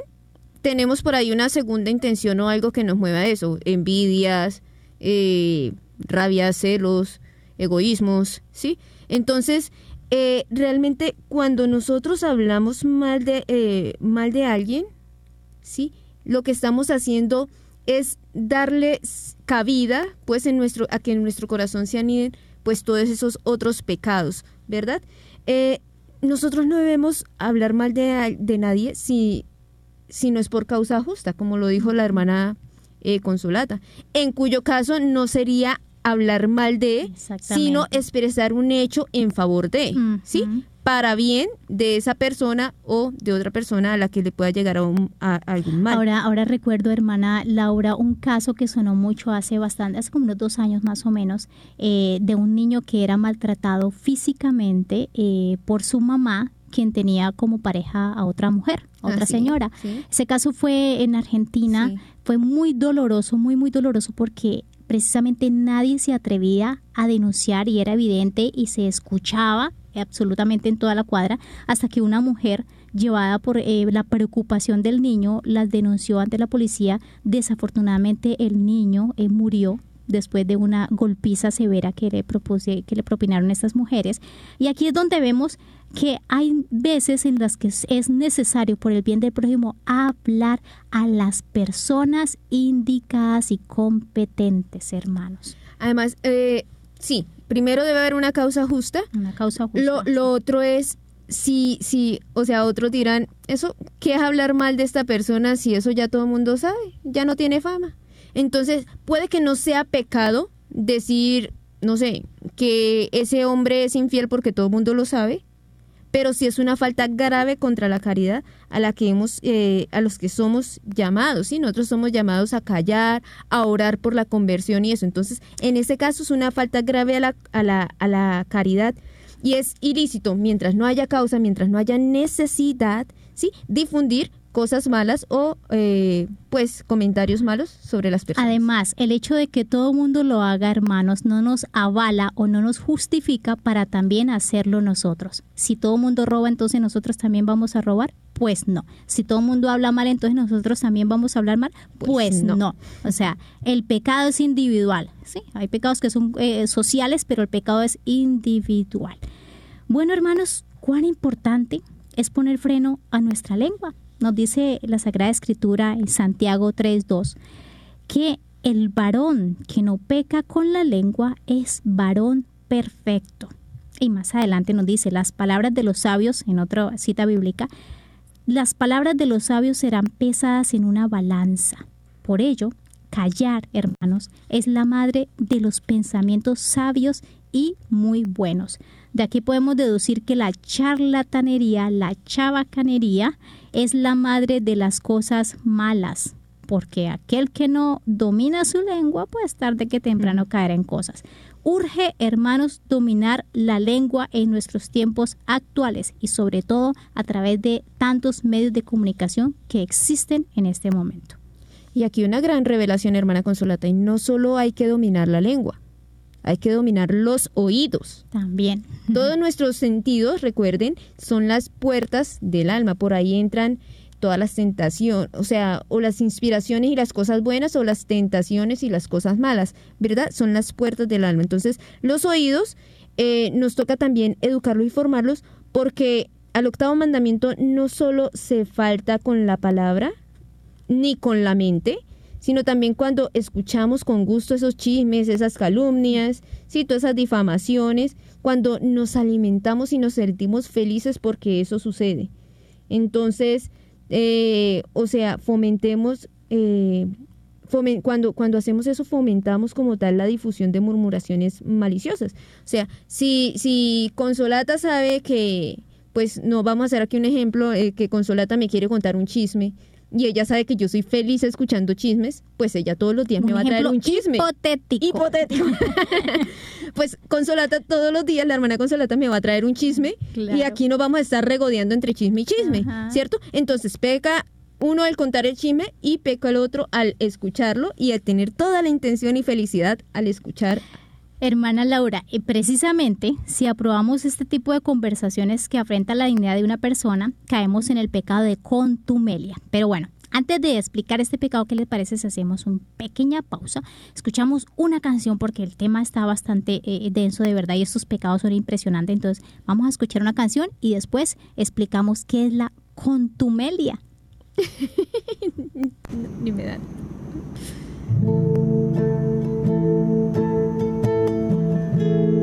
tenemos por ahí una segunda intención o algo que nos mueva a eso. Envidias, eh, rabia, celos, egoísmos, ¿sí? Entonces, eh, realmente cuando nosotros hablamos mal de, eh, mal de alguien, ¿sí? lo que estamos haciendo es darle cabida, pues, en nuestro, a que en nuestro corazón se aniden, pues, todos esos otros pecados, ¿verdad? Eh, nosotros no debemos hablar mal de, de nadie si, si no es por causa justa, como lo dijo la hermana eh, Consolata, en cuyo caso no sería hablar mal de, sino expresar un hecho en favor de, ¿sí? Para bien de esa persona o de otra persona a la que le pueda llegar a, un, algún mal. Ahora, ahora recuerdo, hermana Laura, un caso que sonó mucho hace bastante, hace como unos dos años más o menos, eh, de un niño que era maltratado físicamente eh, por su mamá quien tenía como pareja a otra mujer, a otra ah, señora. Ese caso fue en Argentina, fue muy doloroso, muy, muy doloroso porque precisamente nadie se atrevía a denunciar y era evidente y se escuchaba absolutamente en toda la cuadra hasta que una mujer llevada por eh, la preocupación del niño las denunció ante la policía. Desafortunadamente el niño eh, murió después de una golpiza severa que le, propuse, que le propinaron estas mujeres. Y aquí es donde vemos que hay veces en las que es necesario por el bien del prójimo hablar a las personas indicadas y competentes, hermanos. Además, eh, sí, primero debe haber una causa justa. Una causa justa. Lo, lo otro es si, si, o sea, otros dirán, eso, ¿qué es hablar mal de esta persona si eso ya todo el mundo sabe? Ya no tiene fama. Entonces, puede que no sea pecado decir, no sé, que ese hombre es infiel porque todo el mundo lo sabe, pero sí es una falta grave contra la caridad a la que hemos, eh, a los que somos llamados, ¿sí? Nosotros somos llamados a callar, a orar por la conversión y eso. Entonces, en ese caso es una falta grave a la, a la, a la caridad y es ilícito, mientras no haya causa, mientras no haya necesidad, ¿sí? Difundir cosas malas o eh, pues comentarios malos sobre las personas. Además, el hecho de que todo mundo lo haga, hermanos, no nos avala o no nos justifica para también hacerlo nosotros. Si todo mundo roba, entonces nosotros también vamos a robar. Pues no. Si todo el mundo habla mal, entonces nosotros también vamos a hablar mal. Pues, pues no. O sea, el pecado es individual. Sí, hay pecados que son eh, sociales, pero el pecado es individual. Bueno, hermanos, cuán importante es poner freno a nuestra lengua nos dice la Sagrada Escritura en Santiago 3.2 que el varón que no peca con la lengua es varón perfecto. Y más adelante nos dice, las palabras de los sabios, en otra cita bíblica, las palabras de los sabios serán pesadas en una balanza. Por ello, callar, hermanos, es la madre de los pensamientos sabios y muy buenos. De aquí podemos deducir que la charlatanería, la chabacanería, es la madre de las cosas malas, porque aquel que no domina su lengua, pues tarde que temprano caerá en cosas. Urge, hermanos, dominar la lengua en nuestros tiempos actuales y sobre todo a través de tantos medios de comunicación que existen en este momento. Y aquí una gran revelación, hermana Consolata, y no solo hay que dominar la lengua, hay que dominar los oídos. También. Todos nuestros sentidos, recuerden, son las puertas del alma. Por ahí entran todas las tentaciones, o sea, o las inspiraciones y las cosas buenas, o las tentaciones y las cosas malas, ¿verdad? Son las puertas del alma. Entonces, los oídos eh, nos toca también educarlos y formarlos porque al octavo mandamiento no solo se falta con la palabra ni con la mente, sino también cuando escuchamos con gusto esos chismes, esas calumnias, ¿sí? todas esas difamaciones, cuando nos alimentamos y nos sentimos felices porque eso sucede. Entonces, eh, o sea, fomentemos, eh, cuando, cuando hacemos eso, fomentamos como tal la difusión de murmuraciones maliciosas. O sea, si, si Consolata sabe que, pues no, vamos a hacer aquí un ejemplo, eh, que Consolata me quiere contar un chisme, y ella sabe que yo soy feliz escuchando chismes, pues ella todos los días me va a traer un chisme. Hipotético. Hipotético. pues Consolata todos los días, la hermana Consolata me va a traer un chisme y aquí no vamos a estar regodeando entre chisme y chisme, ¿cierto? Entonces peca uno al contar el chisme y peca el otro al escucharlo y al tener toda la intención y felicidad al escuchar Hermana Laura, y precisamente si aprobamos este tipo de conversaciones que afrentan la dignidad de una persona, caemos en el pecado de contumelia. Pero bueno, antes de explicar este pecado, ¿qué les parece si hacemos una pequeña pausa? Escuchamos una canción porque el tema está bastante eh, denso de verdad y estos pecados son impresionantes. Entonces vamos a escuchar una canción y después explicamos qué es la contumelia. Ni me dan. Solo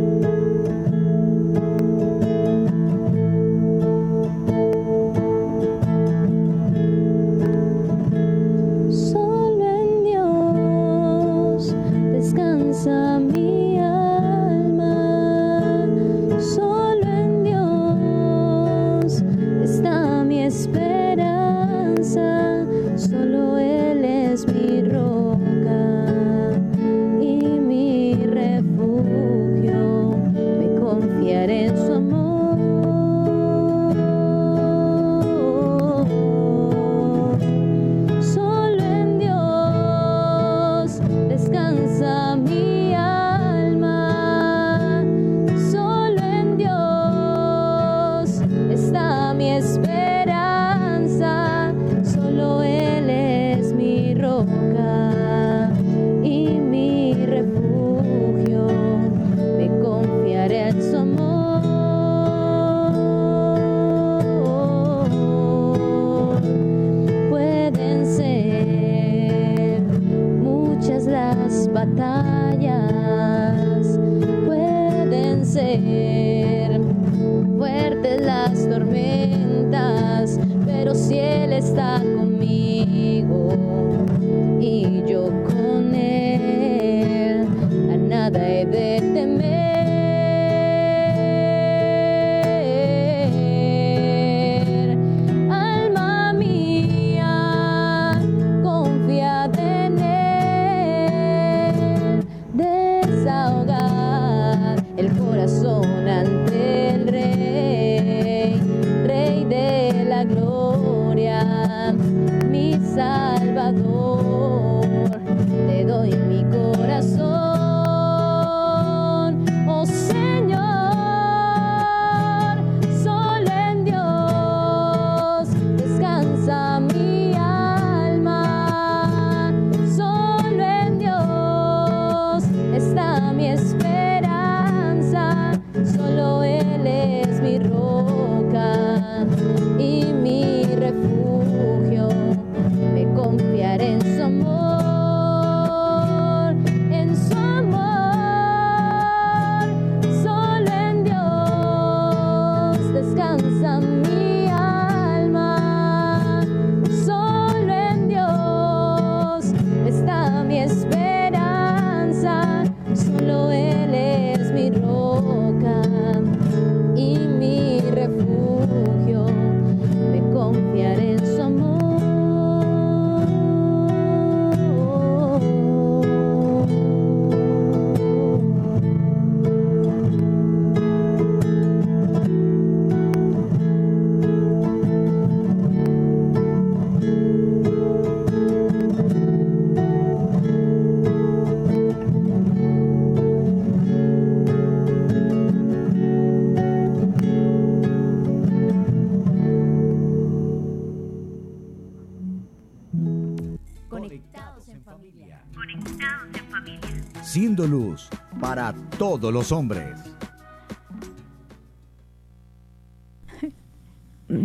los hombres.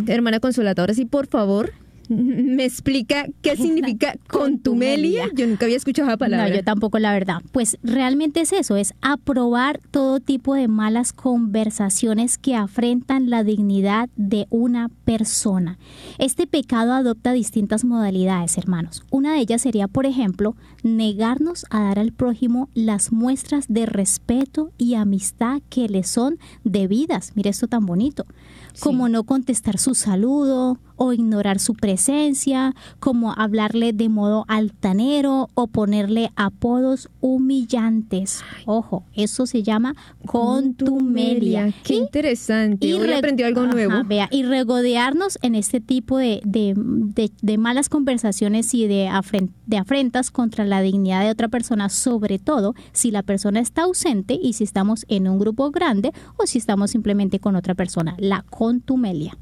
Hermana Consolata, ahora sí, por favor, me explica qué significa contumelia. Yo nunca había escuchado esa palabra. No, yo tampoco, la verdad. Pues realmente es eso, es aprobar todo tipo de malas conversaciones que afrentan la dignidad de una persona. Este pecado adopta distintas modalidades, hermanos. Una de ellas sería, por ejemplo, negarnos a dar al prójimo las muestras de respeto y amistad que le son debidas. Mire esto tan bonito. Como no contestar su saludo o ignorar su presencia, como hablarle de modo altanero o ponerle apodos humillantes. Ojo, eso se llama contumelia. Qué Y- interesante. Hoy re- aprendí algo Ajá, nuevo. vea, y regodearnos en este tipo de, de- de- de malas conversaciones y de, afren- de afrentas contra la dignidad de otra persona, sobre todo si la persona está ausente y si estamos en un grupo grande o si estamos simplemente con otra persona. La contumelia.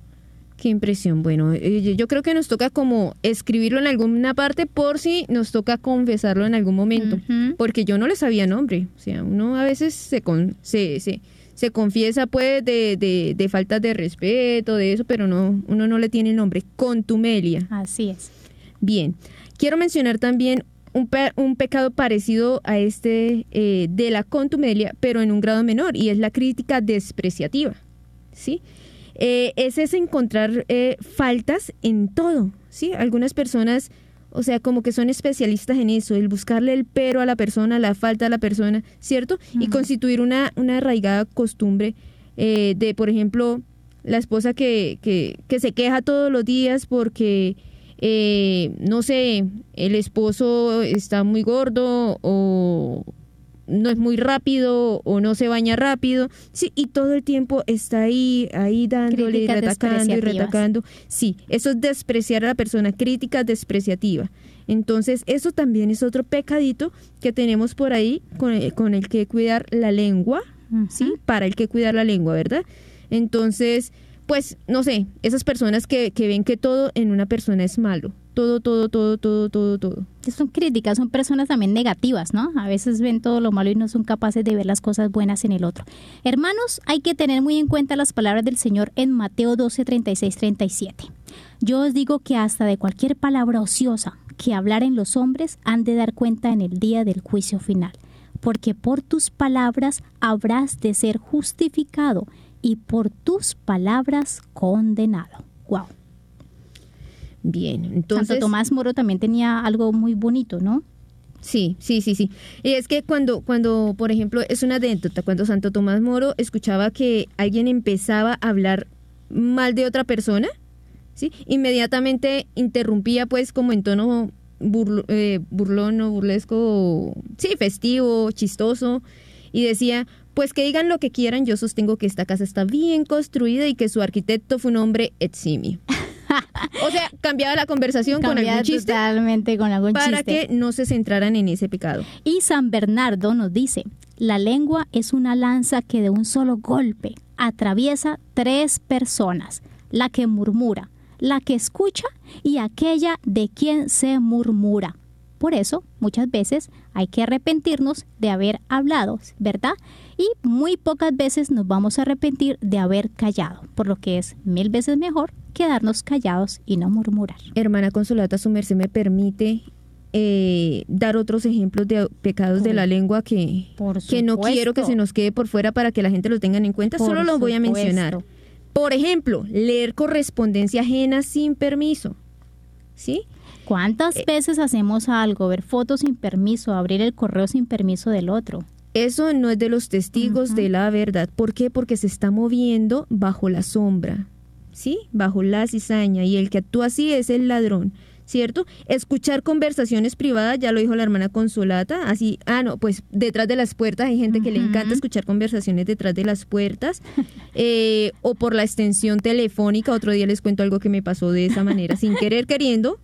Qué impresión. Bueno, eh, yo- creo que nos toca como escribirlo en alguna parte por si nos toca confesarlo en algún momento. Porque yo no le sabía nombre. O sea, uno a veces se, con, se, se, se confiesa pues de, de, de faltas de respeto, de eso, pero no, uno no le tiene nombre. Contumelia. Así es. Bien, quiero mencionar también un, pe- un pecado parecido a este eh, de la contumelia, pero en un grado menor, y es la crítica despreciativa. ¿sí? Eh, ese es encontrar eh, faltas en todo. ¿sí? Algunas personas, o sea, como que son especialistas en eso, el buscarle el pero a la persona, la falta a la persona, ¿cierto? Y constituir una, una arraigada costumbre eh, de, por ejemplo, la esposa que, que, que se queja todos los días porque, eh, no sé, el esposo está muy gordo o no es muy rápido o no se baña rápido, sí, y todo el tiempo está ahí, ahí dándole y Críticas retacando y retacando. Sí, eso es despreciar a la persona, crítica despreciativa. Entonces, eso también es otro pecadito que tenemos por ahí con el, con el que cuidar la lengua, ¿sí? Para el que cuidar la lengua, ¿verdad? Entonces, pues, no sé, esas personas que, que ven que todo en una persona es malo. Todo, todo, todo, todo, todo, todo. Son críticas, son personas también negativas, ¿no? A veces ven todo lo malo y no son capaces de ver las cosas buenas en el otro. Hermanos, hay que tener muy en cuenta las palabras del Señor en Mateo 12, 36, 37. Yo os digo que hasta de cualquier palabra ociosa que hablaren los hombres han de dar cuenta en el día del juicio final, porque por tus palabras habrás de ser justificado y por tus palabras condenado. Wow. Bien, entonces... Santo Tomás Moro también tenía algo muy bonito, ¿no? Sí, sí, sí, sí. Y es que cuando, cuando, por ejemplo, es una anécdota, cuando Santo Tomás Moro escuchaba que alguien empezaba a hablar mal de otra persona, ¿sí? Inmediatamente interrumpía pues como en tono burlo- eh, burlón o burlesco, sí, festivo, chistoso, y decía, pues que digan lo que quieran, yo sostengo que esta casa está bien construida y que su arquitecto fue un hombre eximio. o sea, cambiaba la conversación con algún chiste totalmente con algún para chiste. que no se centraran en ese pecado. Y San Bernardo nos dice, la lengua es una lanza que de un solo golpe atraviesa tres personas, la que murmura, la que escucha y aquella de quien se murmura. Por eso, muchas veces hay que arrepentirnos de haber hablado, ¿verdad? Y muy pocas veces nos vamos a arrepentir de haber callado, por lo que es mil veces mejor quedarnos callados y no murmurar. Hermana Consolata, su merced me permite eh, dar otros ejemplos de pecados de la lengua que, que no quiero que se nos quede por fuera para que la gente lo tengan en cuenta. Por Solo los voy a mencionar. Por ejemplo, leer correspondencia ajena sin permiso. ¿Sí? ¿Cuántas Eh, veces hacemos algo, ver fotos sin permiso, abrir el correo sin permiso del otro? Eso no es de los testigos de la verdad. ¿Por qué? Porque se está moviendo bajo la sombra, ¿sí? Bajo la cizaña. Y el que actúa así es el ladrón, ¿cierto? Escuchar conversaciones privadas, ya lo dijo la hermana Consolata, así, ah, no, pues detrás de las puertas hay gente que le encanta escuchar conversaciones detrás de las puertas, eh, o por la extensión telefónica. Otro día les cuento algo que me pasó de esa manera, sin querer queriendo,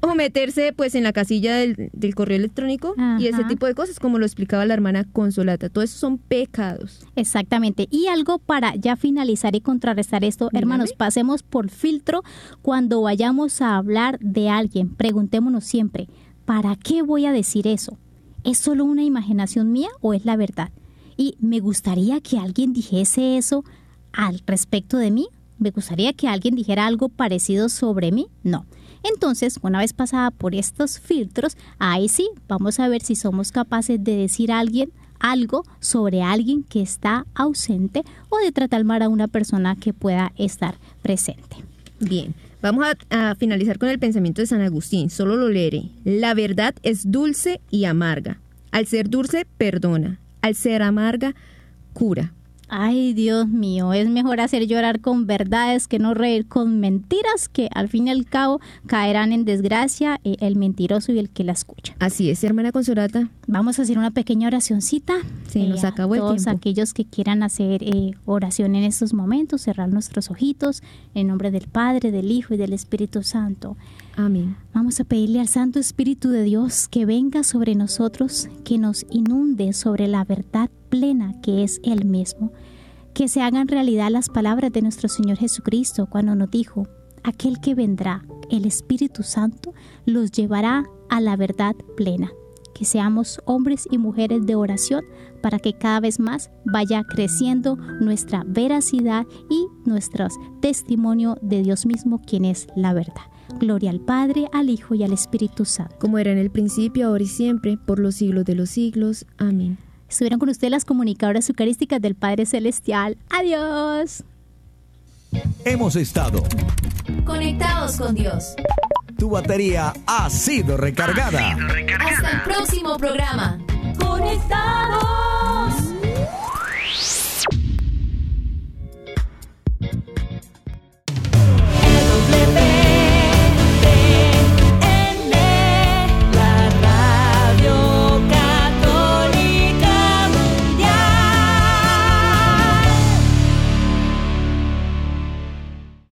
o meterse pues en la casilla del, del correo electrónico y ese tipo de cosas, como lo explicaba la hermana Consolata. Todo eso son pecados. Exactamente. Y algo para ya finalizar y contrarrestar esto, Dígame. hermanos, pasemos por filtro cuando vayamos a hablar de alguien. Preguntémonos siempre, ¿para qué voy a decir eso? ¿Es solo una imaginación mía o es la verdad? Y me gustaría que alguien dijese eso al respecto de mí. ¿Me gustaría que alguien dijera algo parecido sobre mí? No. Entonces, una vez pasada por estos filtros, ahí sí, vamos a ver si somos capaces de decir a alguien algo sobre alguien que está ausente o de tratar mal a una persona que pueda estar presente. Bien, vamos a, finalizar con el pensamiento de San Agustín, solo lo leeré. La verdad es dulce y amarga. Al ser dulce, perdona. Al ser amarga, cura. Ay, Dios mío, es mejor hacer llorar con verdades que no reír con mentiras que al fin y al cabo caerán en desgracia eh, el mentiroso y el que la escucha. Así es, hermana Consolata. Vamos a hacer una pequeña oracioncita. Sí, nos a acabó el todos tiempo. aquellos que quieran hacer eh, oración en estos momentos, cerrar nuestros ojitos en nombre del Padre, del Hijo y del Espíritu Santo. Amén. Vamos a pedirle al Santo Espíritu de Dios que venga sobre nosotros, que nos inunde sobre la verdad plena que es Él mismo, que se hagan realidad las palabras de nuestro Señor Jesucristo cuando nos dijo, aquel que vendrá, el Espíritu Santo, los llevará a la verdad plena. que seamos hombres y mujeres de oración para que cada vez más vaya creciendo nuestra veracidad y nuestro testimonio de Dios mismo, quien es la verdad. Gloria al Padre, al Hijo y al Espíritu Santo. Como era en el principio, ahora y siempre, por los siglos de los siglos. Amén. Estuvieron con ustedes las comunicadoras eucarísticas del Padre Celestial. Adiós. Hemos estado. Conectados con Dios. Tu batería ha sido recargada. Hasta el próximo programa. Conectados